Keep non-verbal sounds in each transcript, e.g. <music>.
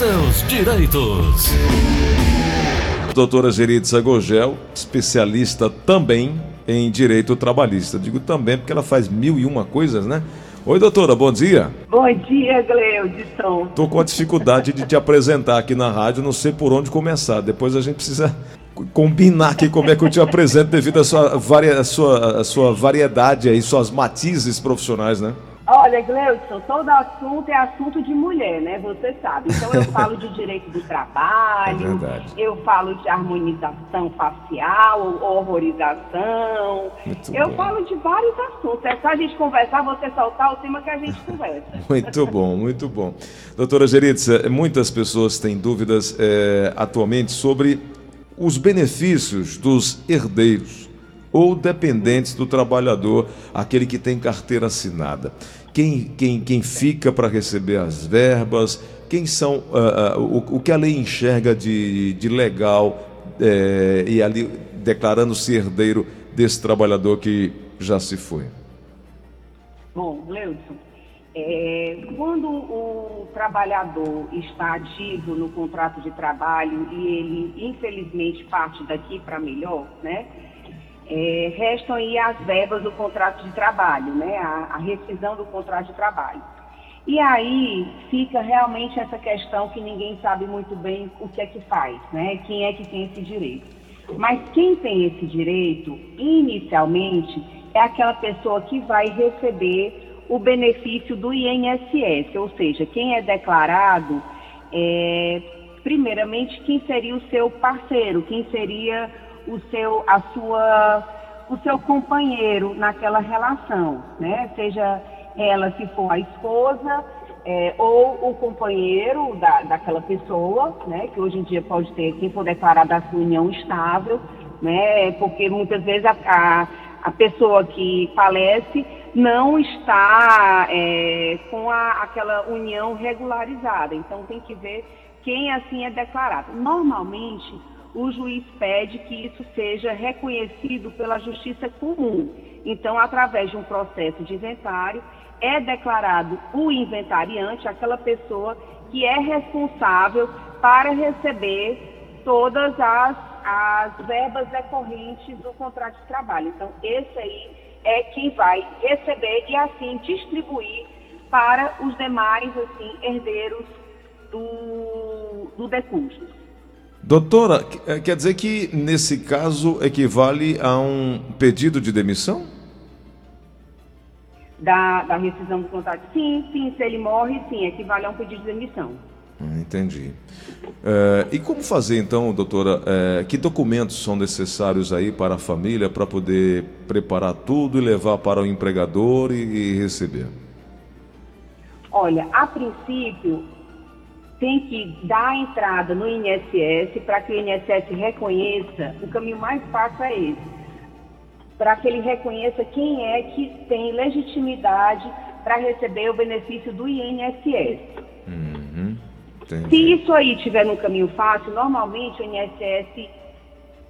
seus direitos. Doutora Geritza Gogel, especialista também em direito trabalhista. Digo também porque ela faz mil e uma coisas, né? Oi, doutora, bom dia. Bom dia, Gleudson. Tô com a dificuldade de te apresentar aqui na rádio, não sei por onde começar. Depois a gente precisa combinar aqui como é que eu te apresento devido à sua, varia, à sua, à sua variedade aí, suas matizes profissionais, né? Olha, Gleudson, todo assunto é assunto de mulher, né? Você sabe. Então eu <laughs> falo de direito do trabalho, é eu falo de harmonização facial, horrorização. Muito eu bom. falo de vários assuntos. É só a gente conversar, você soltar o tema que a gente conversa. <laughs> muito bom, muito bom. Doutora Geritza, muitas pessoas têm dúvidas é, atualmente sobre os benefícios dos herdeiros ou dependentes do trabalhador, aquele que tem carteira assinada. Quem, quem, quem fica para receber as verbas, quem são uh, uh, o, o que a lei enxerga de, de legal é, e ali declarando-se herdeiro desse trabalhador que já se foi. Bom, Leudson, é, quando o trabalhador está ativo no contrato de trabalho e ele, infelizmente, parte daqui para melhor, né? É, restam aí as verbas do contrato de trabalho, né? A, a rescisão do contrato de trabalho. E aí fica realmente essa questão que ninguém sabe muito bem o que é que faz, né? Quem é que tem esse direito. Mas quem tem esse direito, inicialmente, é aquela pessoa que vai receber o benefício do INSS, ou seja, quem é declarado, é, primeiramente, quem seria o seu parceiro, quem seria o seu, a sua, o seu companheiro naquela relação, né? Seja ela se for a esposa é, ou o companheiro da, daquela pessoa, né? Que hoje em dia pode ter quem for declarado a sua união estável, né? Porque muitas vezes a, a, a pessoa que falece não está é, com a, aquela união regularizada. Então tem que ver quem assim é declarado. Normalmente, o juiz pede que isso seja reconhecido pela justiça comum. Então, através de um processo de inventário, é declarado o inventariante, aquela pessoa que é responsável para receber todas as, as verbas decorrentes do contrato de trabalho. Então, esse aí é quem vai receber e assim distribuir para os demais assim herdeiros do, do decurso. Doutora, eh, quer dizer que nesse caso equivale a um pedido de demissão? Da, da rescisão do contrato? Sim, sim, se ele morre, sim, equivale a um pedido de demissão. Entendi. É, e como fazer então, doutora? É, que documentos são necessários aí para a família para poder preparar tudo e levar para o empregador e, e receber? Olha, a princípio tem que dar entrada no INSS para que o INSS reconheça. O caminho mais fácil é esse, para que ele reconheça quem é que tem legitimidade para receber o benefício do INSS. Uhum. Se isso aí tiver no caminho fácil, normalmente o INSS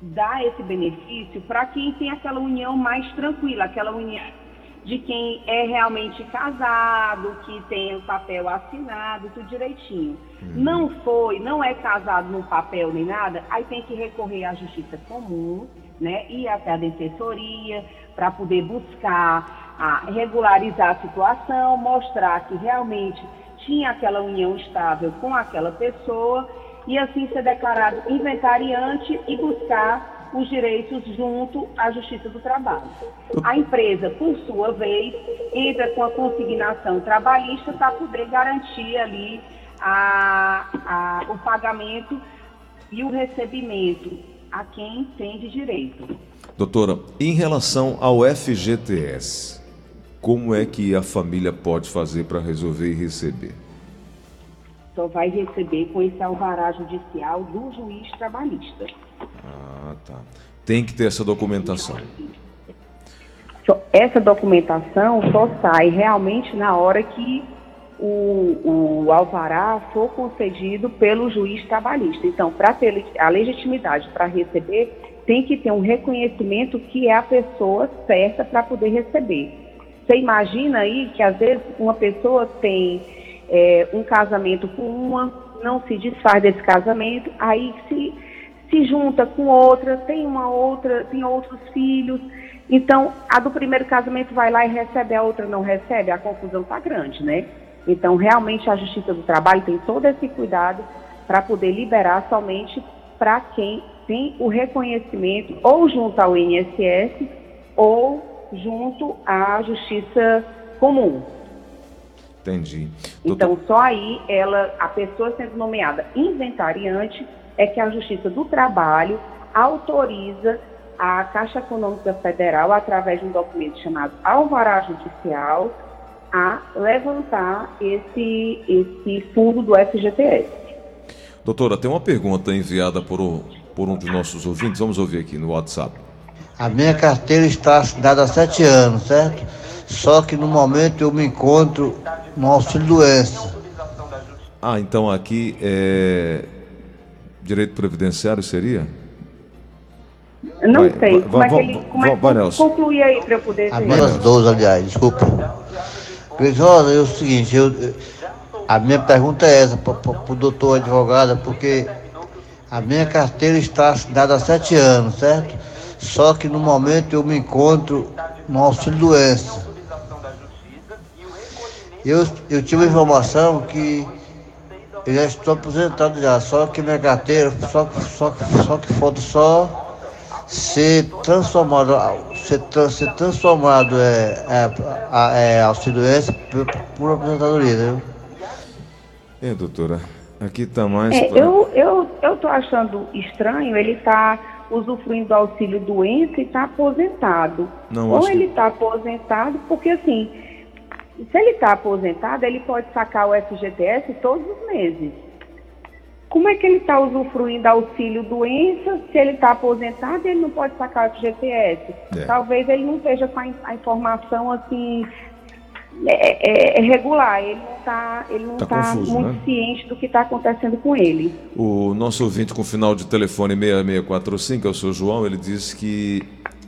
dá esse benefício para quem tem aquela união mais tranquila, aquela união de quem é realmente casado, que tem o papel assinado, tudo direitinho. Uhum. Não foi, não é casado no papel nem nada, aí tem que recorrer à justiça comum, né? Ir até a defensoria para poder buscar a regularizar a situação, mostrar que realmente tinha aquela união estável com aquela pessoa e assim ser declarado inventariante e buscar os direitos junto à Justiça do Trabalho. A empresa, por sua vez, entra com a consignação trabalhista para poder garantir ali a, a, o pagamento e o recebimento a quem tem de direito. Doutora, em relação ao FGTS, como é que a família pode fazer para resolver e receber? Só vai receber com esse alvará judicial do juiz trabalhista. Ah, tá. Tem que ter essa documentação. Essa documentação só sai realmente na hora que o, o alvará for concedido pelo juiz trabalhista. Então, para ter a legitimidade para receber, tem que ter um reconhecimento que é a pessoa certa para poder receber. Você imagina aí que às vezes uma pessoa tem é, um casamento com uma, não se desfaz desse casamento, aí se, se junta com outra, tem uma outra, tem outros filhos. Então, a do primeiro casamento vai lá e recebe, a outra não recebe, a confusão está grande, né? Então, realmente, a Justiça do Trabalho tem todo esse cuidado para poder liberar somente para quem tem o reconhecimento ou junto ao INSS ou junto à Justiça Comum. Entendi. Doutor... Então, só aí ela, a pessoa sendo nomeada inventariante é que a Justiça do Trabalho autoriza a Caixa Econômica Federal, através de um documento chamado Alvará Judicial, a levantar esse, esse fundo do FGTS. Doutora, tem uma pergunta enviada por, por um dos nossos ouvintes, vamos ouvir aqui no WhatsApp. A minha carteira está assinada há sete anos, certo? Só que no momento eu me encontro no auxílio doença. Ah, então aqui é direito previdenciário seria? Não vai, sei. Vai, como vai, é que ele como é, vai, concluir aí para eu poder ver? Apenas 12, aliás, desculpa. Rosa, é o seguinte, eu, a minha pergunta é essa para o doutor advogada, porque a minha carteira está assinada há sete anos, certo? Só que no momento eu me encontro no auxílio doença. Eu, eu tive informação que eu já estou aposentado já, só que minha carteira, só, só, só que falta só ser transformado, ser, ser transformado é, é, é auxílio doença por, por aposentadoria, né? É, doutora, aqui está mais. É, pra... eu, eu, eu tô achando estranho ele estar tá usufruindo do auxílio doença e está aposentado. Não, Ou ele está que... aposentado, porque assim, se ele está aposentado, ele pode sacar o FGTS todos os meses. Como é que ele está usufruindo auxílio doença se ele está aposentado e ele não pode sacar o FGTS? É. Talvez ele não esteja com a, informação assim é, é, é regular, ele não está ele não tá, tá confuso, muito né? ciente do que está acontecendo com ele. O nosso ouvinte com final de telefone 6645, é o seu João, ele disse que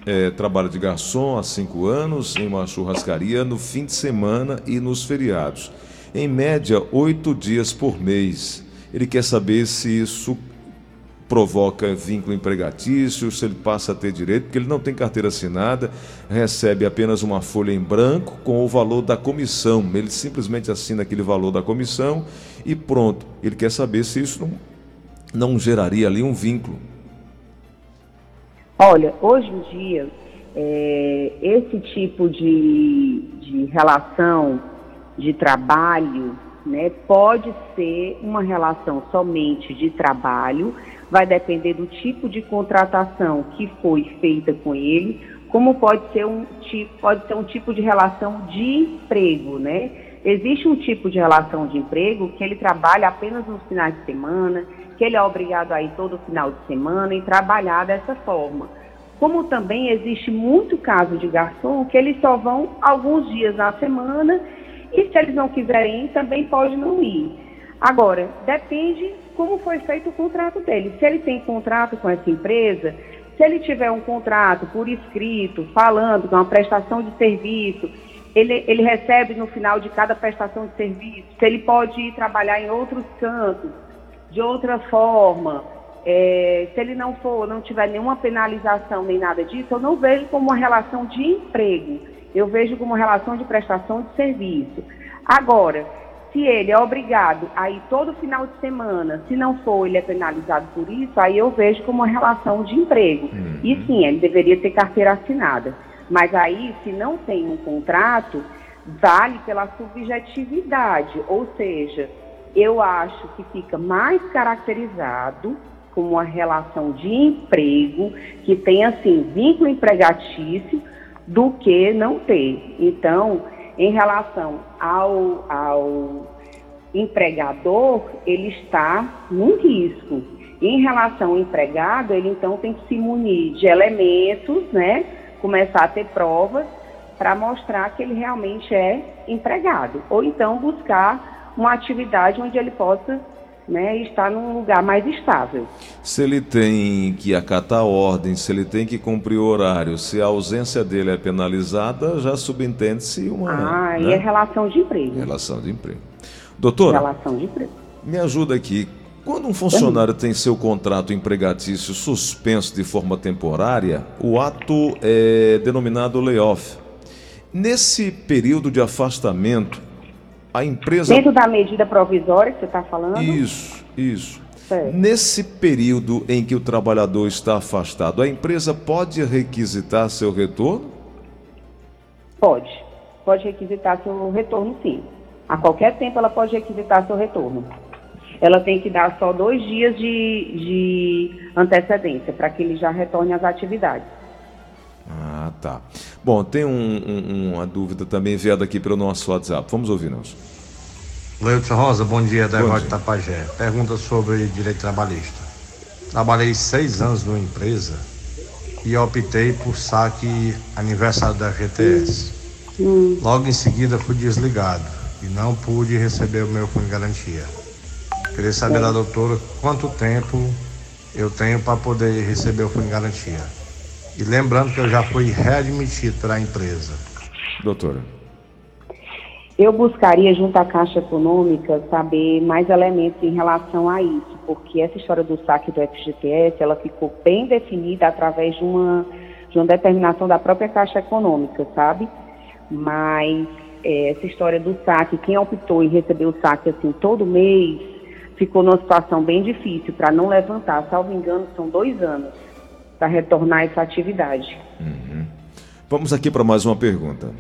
é, trabalha de garçom há cinco anos em uma churrascaria no fim de semana e nos feriados. Em média, oito dias por mês. Ele quer saber se isso provoca vínculo empregatício, se ele passa a ter direito, porque ele não tem carteira assinada, recebe apenas uma folha em branco com o valor da comissão. Ele simplesmente assina aquele valor da comissão e pronto. Ele quer saber se isso não, não geraria ali um vínculo. Olha, hoje em dia, é, esse tipo de, de relação de trabalho né? Pode ser uma relação somente de trabalho, vai depender do tipo de contratação que foi feita com ele, como pode ser um tipo, pode ser um tipo de relação de emprego, né? Existe um tipo de relação de emprego que ele trabalha apenas nos finais de semana, que ele é obrigado a ir todo final de semana e trabalhar dessa forma. Como também existe muito caso de garçom que eles só vão alguns dias na semana e se eles não quiserem ir, também pode não ir. Agora, depende como foi feito o contrato dele. Se ele tem contrato com essa empresa, se ele tiver um contrato por escrito, falando de uma prestação de serviço, ele, ele recebe no final de cada prestação de serviço, se ele pode ir trabalhar em outros cantos, de outra forma, é, se ele não for, não tiver nenhuma penalização nem nada disso, eu não vejo como uma relação de emprego eu vejo como relação de prestação de serviço. Agora, se ele é obrigado a ir todo final de semana, se não for, ele é penalizado por isso, aí eu vejo como uma relação de emprego. Uhum. E sim, ele deveria ter carteira assinada. Mas aí, se não tem um contrato, vale pela subjetividade, ou seja, eu acho que fica mais caracterizado como uma relação de emprego, que tem, assim, vínculo empregatício, do que não ter. Então, em relação ao, ao empregador, ele está num risco. Em relação ao empregado, ele então tem que se munir de elementos, né? Começar a ter provas para mostrar que ele realmente é empregado. Ou então buscar uma atividade onde ele possa né, estar num lugar mais estável. Se ele tem que acatar ordens, se ele tem que cumprir o horário, se a ausência dele é penalizada, já subentende-se uma. Ah, né? e é relação de emprego. Relação de emprego. Doutora, relação de emprego. me ajuda aqui. Quando um funcionário tem seu contrato empregatício suspenso de forma temporária, o ato é denominado layoff. Nesse período de afastamento, a empresa. Dentro da medida provisória que você está falando? Isso, isso. Certo. Nesse período em que o trabalhador está afastado, a empresa pode requisitar seu retorno? Pode. Pode requisitar seu retorno, sim. A qualquer tempo ela pode requisitar seu retorno. Ela tem que dar só dois dias de, de antecedência para que ele já retorne às atividades. Ah, tá. Bom, tem um- um- uma dúvida também enviada aqui pelo nosso WhatsApp. Vamos ouvir, Nelson. Leudson Rosa, bom dia, da dia. Tapajé. Pergunta sobre direito trabalhista. Trabalhei seis anos numa empresa e optei por saque aniversário da FGTS. Logo em seguida fui desligado e não pude receber o meu fundo de garantia. Queria saber da doutora quanto tempo eu tenho para poder receber o fundo de garantia. E lembrando que eu já fui readmitido para a empresa. Doutora. Eu buscaria, junto à Caixa Econômica, saber mais elementos em relação a isso, porque essa história do saque do FGTS, ela ficou bem definida através de uma, de uma determinação da própria Caixa Econômica, sabe? Mas eh, essa história do saque, quem optou em receber o saque assim todo mês, ficou numa situação bem difícil para não levantar. Salvo engano, são dois anos para retornar essa atividade. Vamos aqui para mais uma pergunta.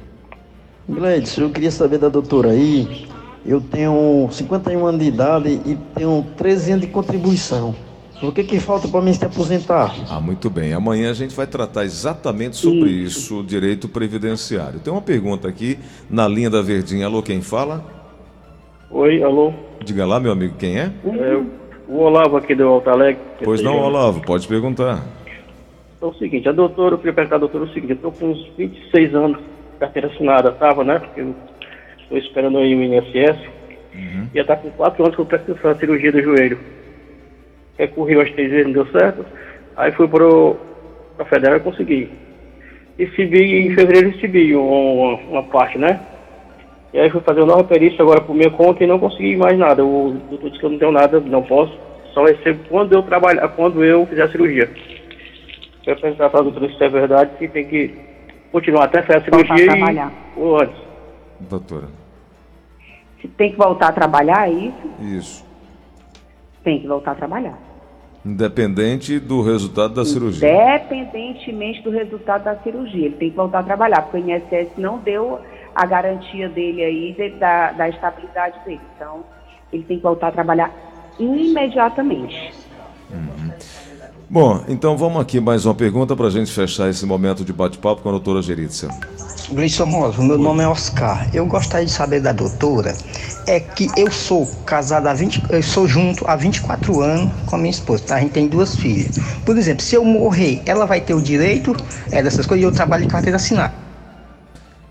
Gleides, eu queria saber da doutora aí. Eu tenho 51 anos de idade e tenho 13 anos de contribuição. O que que falta para mim se aposentar? Ah, muito bem. Amanhã a gente vai tratar exatamente sobre isso, o direito previdenciário. Tem uma pergunta aqui na linha da Verdinha. Alô, quem fala? Oi, alô. Diga lá, meu amigo, quem é? É, o Olavo aqui do Alto Alegre. Pois não, Olavo, pode perguntar. É o seguinte, a doutora, eu queria perguntar à doutora o seguinte, eu estou com uns 26 anos, carteira assinada, estava, né? Porque eu estou esperando aí o INSS. E já está com 4 anos que eu preciso fazer a cirurgia do joelho. Recorri às três vezes, não deu certo. Aí fui para a Federal e consegui. Recebi, em fevereiro recebi uma, uma parte, né? E aí fui fazer uma nova perícia agora por minha conta e não consegui mais nada. O doutor disse que eu não tenho nada, não posso. Só recebo quando eu trabalhar, quando eu fizer a cirurgia. Eu perguntar para a doutora se é verdade, se tem que continuar até fazer a Voltar a cirurgia trabalhar. e, ou antes. Doutora. Se tem que voltar a trabalhar, é isso? Isso. Tem que voltar a trabalhar. Independente do resultado da cirurgia. Independentemente do resultado da cirurgia, ele tem que voltar a trabalhar, porque o INSS não deu a garantia dele aí de- da, da estabilidade dele. Então, ele tem que voltar a trabalhar imediatamente. Bom, então vamos aqui mais uma pergunta para a gente fechar esse momento de bate-papo com a doutora Geritza. Gleison Rosa, o meu nome é Oscar. Eu gostaria de saber da doutora é que eu sou casado há 20, eu sou junto há 24 anos com a minha esposa, tá? A gente tem duas filhas. Por exemplo, se eu morrer, ela vai ter o direito é, dessas coisas e eu trabalho em carteira assinada.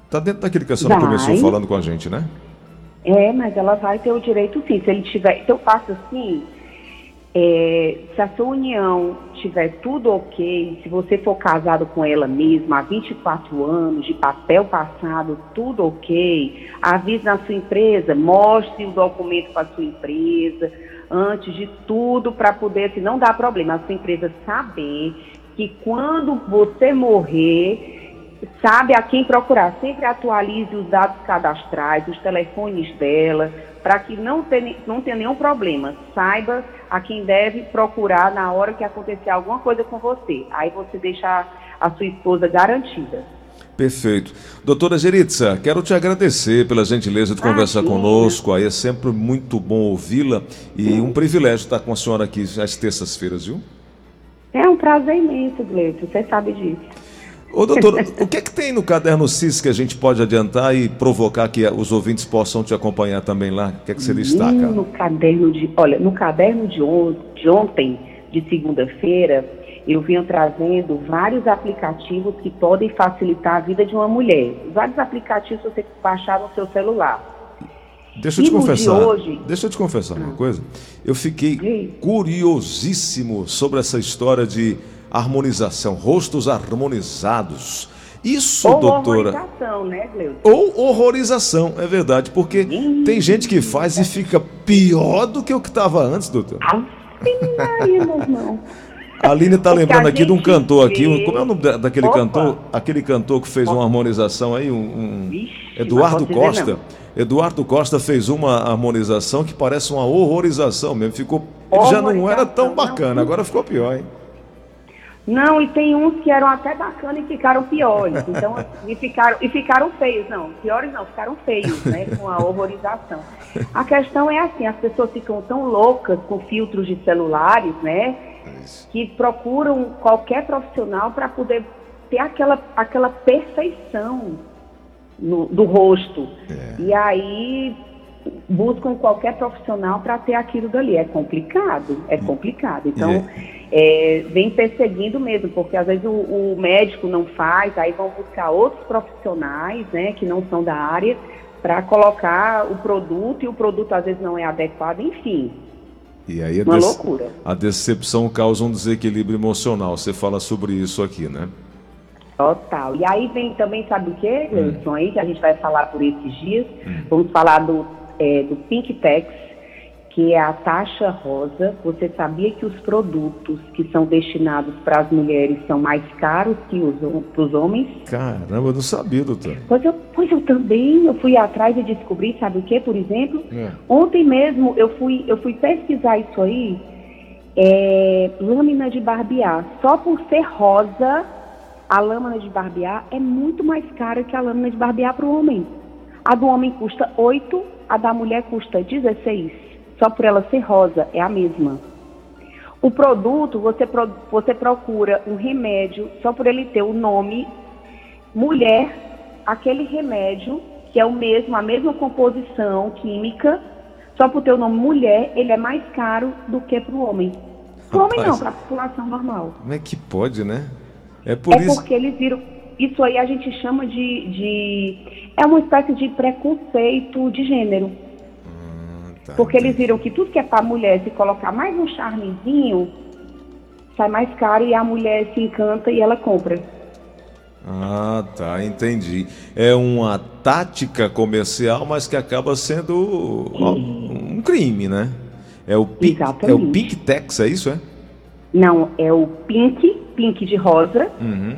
Tá dentro daquilo que a senhora Vai. começou falando com a gente, né? É, mas ela vai ter o direito sim. Se ele tiver. Se eu faço assim, é, se a sua união tiver tudo ok, se você for casado com ela mesma há 24 anos, de papel passado, tudo ok, avise na sua empresa, mostre o documento para a sua empresa, antes de tudo, para poder, se não dá problema, a sua empresa saber que quando você morrer, sabe a quem procurar. Sempre atualize os dados cadastrais, os telefones dela, para que não tenha, não tenha nenhum problema. Saiba a quem deve procurar na hora que acontecer alguma coisa com você. Aí você deixa a, sua esposa garantida. Perfeito. Doutora Geritza, quero te agradecer pela gentileza de conversar conosco. Aí é sempre muito bom ouvi-la e um privilégio estar com a senhora aqui às terças-feiras, viu? É um prazer imenso, Gleito, você sabe disso. Ô, doutora, o que é que tem no caderno CIS que a gente pode adiantar e provocar que os ouvintes possam te acompanhar também lá? O que é que você destaca? No caderno de, olha, no caderno de, on- de ontem, de segunda-feira, eu vinha trazendo vários aplicativos que podem facilitar a vida de uma mulher. Vários aplicativos que você baixar no seu celular. Deixa eu te no de confessar. hoje? Deixa eu te confessar uma coisa. Eu fiquei Sim. curiosíssimo sobre essa história de harmonização, rostos harmonizados. Isso, Ou doutora. horrorização, né, Gleuton? Ou horrorização, é verdade, porque tem gente que faz e fica pior do que o que estava antes, doutor. Ave Maria, meu irmão. A Aline tá Porque lembrando aqui de um cantor aqui, um- como é o nome da- daquele Opa. cantor? Aquele cantor que fez uma harmonização aí, um, um- Vixe, Eduardo Costa. Eduardo Costa fez uma harmonização que parece uma horrorização mesmo. Ficou, ele já não era tão bacana, não. agora ficou pior, hein? Não, e tem uns que eram até bacanas e ficaram piores. Então, e ficaram, e ficaram feios, não. Piores não, ficaram feios, né? Com a horrorização. A questão é assim, as pessoas ficam tão loucas com filtros de celulares, né? Que procuram qualquer profissional para poder ter aquela, aquela perfeição no- do rosto. E aí buscam qualquer profissional para ter aquilo dali. É complicado, é complicado. Então, é, vem perseguindo mesmo, porque às vezes o, o médico não faz, aí vão buscar outros profissionais, né, que não são da área, para colocar o produto, e o produto às vezes não é adequado, enfim. E aí a, Uma loucura. a decepção causa um desequilíbrio emocional. Você fala sobre isso aqui, né? Total. E aí vem também, sabe o que, Gleison, aí, que a gente vai falar por esses dias? Vamos falar do, é, do Pink Tax, que é a taxa rosa. Você sabia que os produtos que são destinados para as mulheres são mais caros que os para os homens? Caramba, eu não sabia, doutor. Pois eu, pois eu também, eu fui atrás e descobri, sabe o que, por exemplo? É. Ontem mesmo eu fui, eu fui pesquisar isso aí, é, lâmina de barbear. Só por ser rosa, a lâmina de barbear é muito mais cara que a lâmina de barbear para o homem. A do homem custa 8, a da mulher custa 16. Só por ela ser rosa, é a mesma. O produto, você, você procura um remédio, só por ele ter o nome mulher, aquele remédio, que é o mesmo, a mesma composição química, só por ter o nome mulher, ele é mais caro do que para o homem. Para o homem não, para a população normal. Como é que pode, né? É por é isso. porque eles viram. Isso aí a gente chama de, de. É uma espécie de preconceito de gênero. Tá, Porque eles viram que tudo que é para mulher, se colocar mais um charmezinho, sai mais caro e a mulher se encanta e ela compra. Ah, tá, entendi. É uma tática comercial, mas que acaba sendo ó, um crime, né? É o Pink, é o. Pink Tax, é isso, é? Não, é o pink, pink de rosa, Uhum.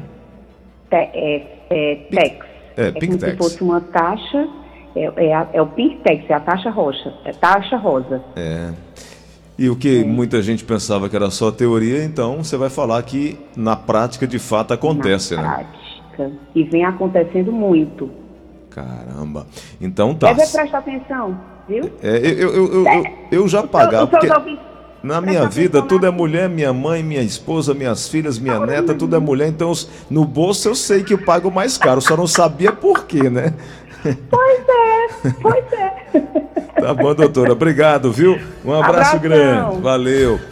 te- é, é tax. É, pink como tax. se fosse uma taxa, é, é, a- é o pink tax, é a taxa roxa, é taxa rosa. É. E o que muita gente pensava que era só teoria, então você vai falar que na prática de fato acontece, na né? prática. E vem acontecendo muito. Caramba. Então tá. Deve prestar atenção, viu? É, eu, eu, eu, eu, eu já Os pagava. seus Porque ouvintes- na minha vida tudo é mulher, minha mãe, minha esposa, minhas filhas, minha neta, tudo é mulher. Então no bolso eu sei que eu pago mais caro, só não sabia por quê, né? Pois é, pois é. Tá bom, doutora. Obrigado, viu? Um abraço Abração. grande. Valeu.